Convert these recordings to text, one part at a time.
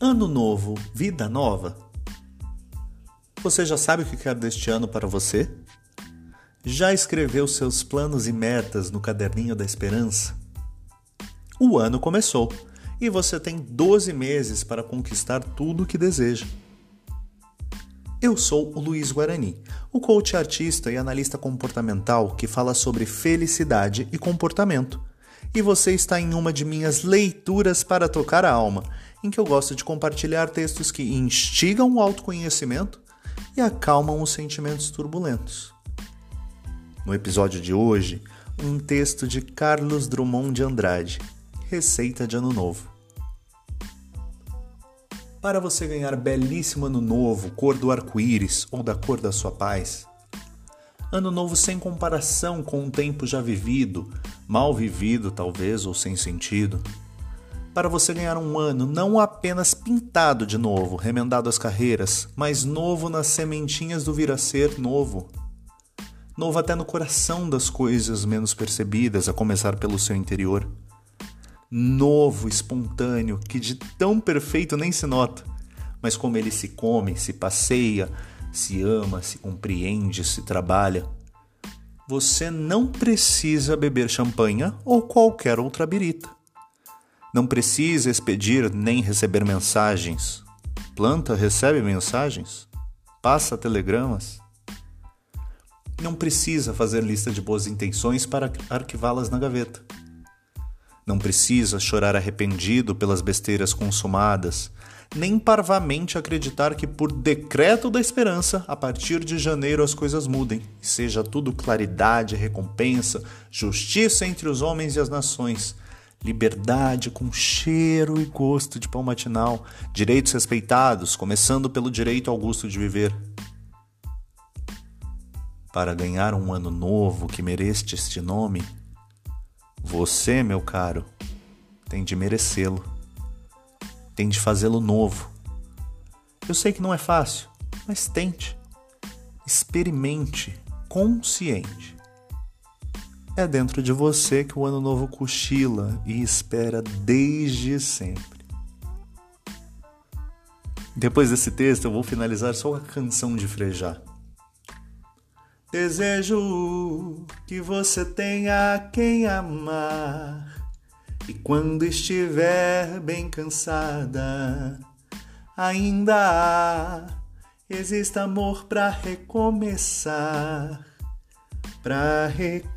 Ano novo, vida nova? Você já sabe o que quer deste ano para você? Já escreveu seus planos e metas no caderninho da esperança? O ano começou e você tem 12 meses para conquistar tudo o que deseja. Eu sou o Luiz Guarani, o coach artista e analista comportamental que fala sobre felicidade e comportamento. E você está em uma de minhas leituras para tocar a alma em que eu gosto de compartilhar textos que instigam o autoconhecimento e acalmam os sentimentos turbulentos. No episódio de hoje, um texto de Carlos Drummond de Andrade, Receita de Ano Novo. Para você ganhar belíssimo ano novo, cor do arco-íris ou da cor da sua paz, ano novo sem comparação com um tempo já vivido, mal vivido talvez ou sem sentido para você ganhar um ano não apenas pintado de novo, remendado as carreiras, mas novo nas sementinhas do vir a ser novo. Novo até no coração das coisas menos percebidas, a começar pelo seu interior. Novo, espontâneo, que de tão perfeito nem se nota, mas como ele se come, se passeia, se ama, se compreende, se trabalha. Você não precisa beber champanha ou qualquer outra birita não precisa expedir nem receber mensagens. Planta recebe mensagens? Passa telegramas? Não precisa fazer lista de boas intenções para arquivá-las na gaveta. Não precisa chorar arrependido pelas besteiras consumadas, nem parvamente acreditar que, por decreto da esperança, a partir de janeiro as coisas mudem, e seja tudo claridade, recompensa, justiça entre os homens e as nações, liberdade com cheiro e gosto de pão matinal, direitos respeitados, começando pelo direito ao gosto de viver. Para ganhar um ano novo que mereste este nome, você, meu caro, tem de merecê-lo. Tem de fazê-lo novo. Eu sei que não é fácil, mas tente. Experimente, consciente. É dentro de você que o ano novo cochila e espera desde sempre. Depois desse texto, eu vou finalizar só a canção de Frejá. Desejo que você tenha quem amar e quando estiver bem cansada, ainda exista amor para recomeçar para recomeçar.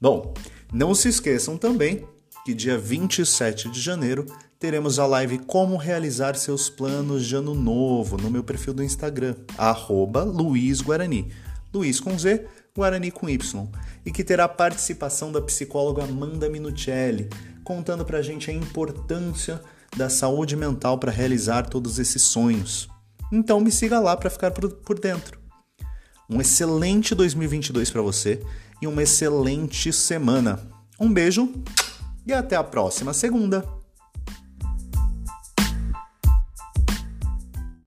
Bom, não se esqueçam também que dia 27 de janeiro teremos a live Como Realizar Seus Planos de Ano Novo no meu perfil do Instagram, arroba Luiz Guarani. Luiz com Z, Guarani com Y. E que terá a participação da psicóloga Amanda Minuccelli, contando pra gente a importância da saúde mental para realizar todos esses sonhos. Então me siga lá para ficar por, por dentro. Um excelente 2022 para você e uma excelente semana. Um beijo e até a próxima segunda.